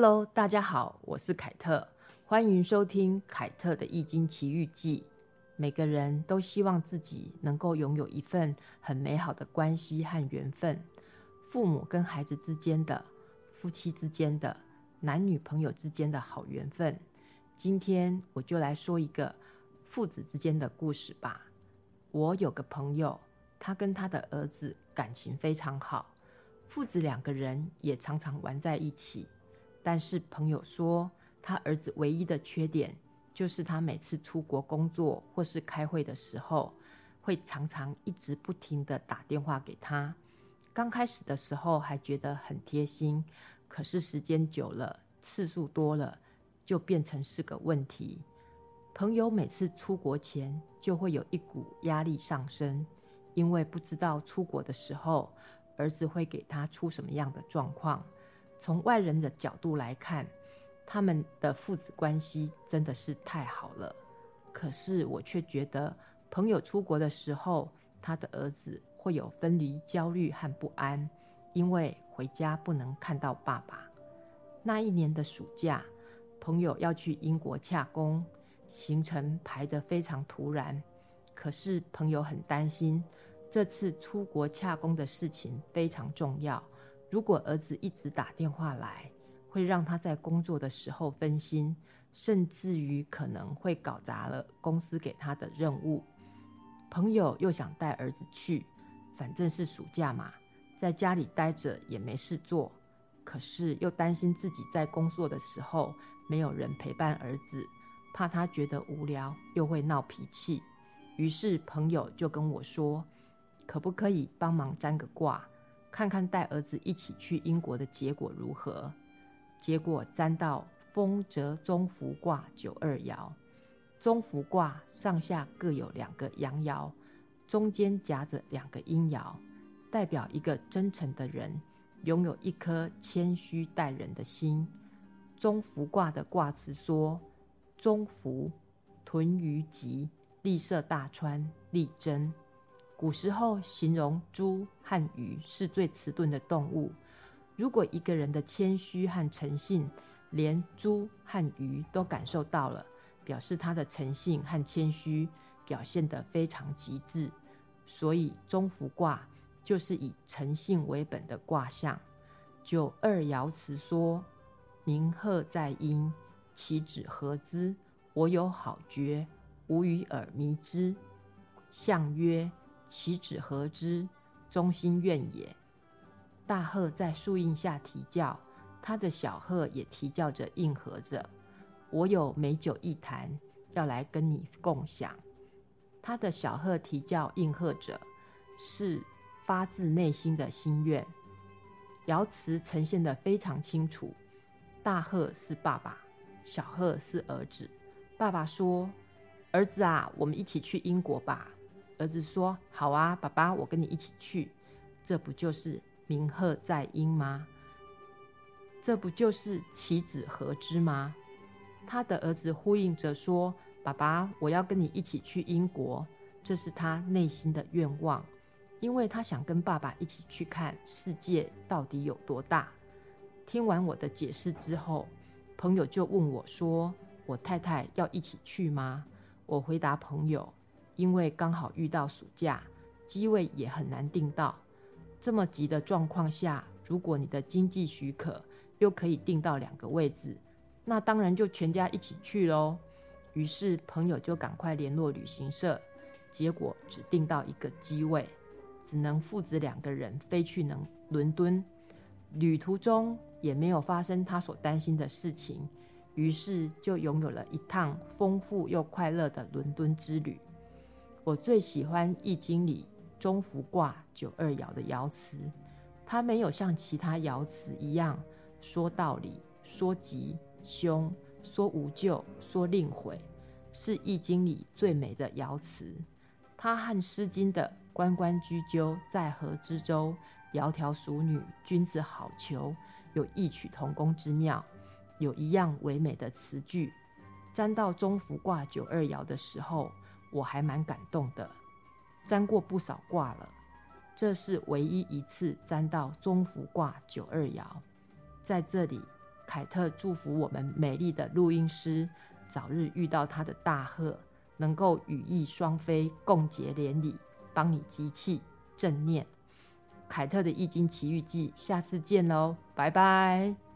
Hello，大家好，我是凯特，欢迎收听凯特的《易经奇遇记》。每个人都希望自己能够拥有一份很美好的关系和缘分，父母跟孩子之间的、夫妻之间的、男女朋友之间的好缘分。今天我就来说一个父子之间的故事吧。我有个朋友，他跟他的儿子感情非常好，父子两个人也常常玩在一起。但是朋友说，他儿子唯一的缺点就是他每次出国工作或是开会的时候，会常常一直不停的打电话给他。刚开始的时候还觉得很贴心，可是时间久了，次数多了，就变成是个问题。朋友每次出国前就会有一股压力上升，因为不知道出国的时候儿子会给他出什么样的状况。从外人的角度来看，他们的父子关系真的是太好了。可是我却觉得，朋友出国的时候，他的儿子会有分离焦虑和不安，因为回家不能看到爸爸。那一年的暑假，朋友要去英国洽公，行程排得非常突然。可是朋友很担心，这次出国洽公的事情非常重要。如果儿子一直打电话来，会让他在工作的时候分心，甚至于可能会搞砸了公司给他的任务。朋友又想带儿子去，反正是暑假嘛，在家里待着也没事做。可是又担心自己在工作的时候没有人陪伴儿子，怕他觉得无聊又会闹脾气。于是朋友就跟我说：“可不可以帮忙占个卦？”看看带儿子一起去英国的结果如何？结果占到风泽中孚卦九二爻，中孚卦上下各有两个阳爻，中间夹着两个阴爻，代表一个真诚的人，拥有一颗谦虚待人的心。中孚卦的卦辞说：“中孚，屯于吉，利涉大川，利贞。”古时候形容猪和鱼是最迟钝的动物。如果一个人的谦虚和诚信，连猪和鱼都感受到了，表示他的诚信和谦虚表现得非常极致。所以中孚卦就是以诚信为本的卦象。九二爻辞说：“鸣鹤在阴，其子何之？我有好觉，吾与尔迷之。”象曰。其子何之？忠心怨也。大鹤在树荫下啼叫，他的小鹤也啼叫着应和着。我有美酒一坛，要来跟你共享。他的小鹤啼叫应和着，是发自内心的心愿。爻辞呈现的非常清楚。大鹤是爸爸，小鹤是儿子。爸爸说：“儿子啊，我们一起去英国吧。”儿子说：“好啊，爸爸，我跟你一起去。”这不就是鸣鹤在阴吗？这不就是其子何之吗？他的儿子呼应着说：“爸爸，我要跟你一起去英国。”这是他内心的愿望，因为他想跟爸爸一起去看世界到底有多大。听完我的解释之后，朋友就问我说：“我太太要一起去吗？”我回答朋友。因为刚好遇到暑假，机位也很难订到。这么急的状况下，如果你的经济许可，又可以订到两个位置，那当然就全家一起去喽。于是朋友就赶快联络旅行社，结果只订到一个机位，只能父子两个人飞去能伦敦。旅途中也没有发生他所担心的事情，于是就拥有了一趟丰富又快乐的伦敦之旅。我最喜欢《易经》里中孚卦九二爻的爻辞，它没有像其他爻辞一样说道理、说吉凶、说无咎、说令悔，是《易经》里最美的爻辞。它和《诗经》的“关关雎鸠，在河之洲，窈窕淑女，君子好逑”有异曲同工之妙，有一样唯美的词句。占到中孚卦九二爻的时候。我还蛮感动的，占过不少卦了，这是唯一一次占到中孚卦九二爻。在这里，凯特祝福我们美丽的录音师早日遇到他的大鹤，能够羽翼双飞，共结连理，帮你集气正念。凯特的易经奇遇记，下次见喽，拜拜。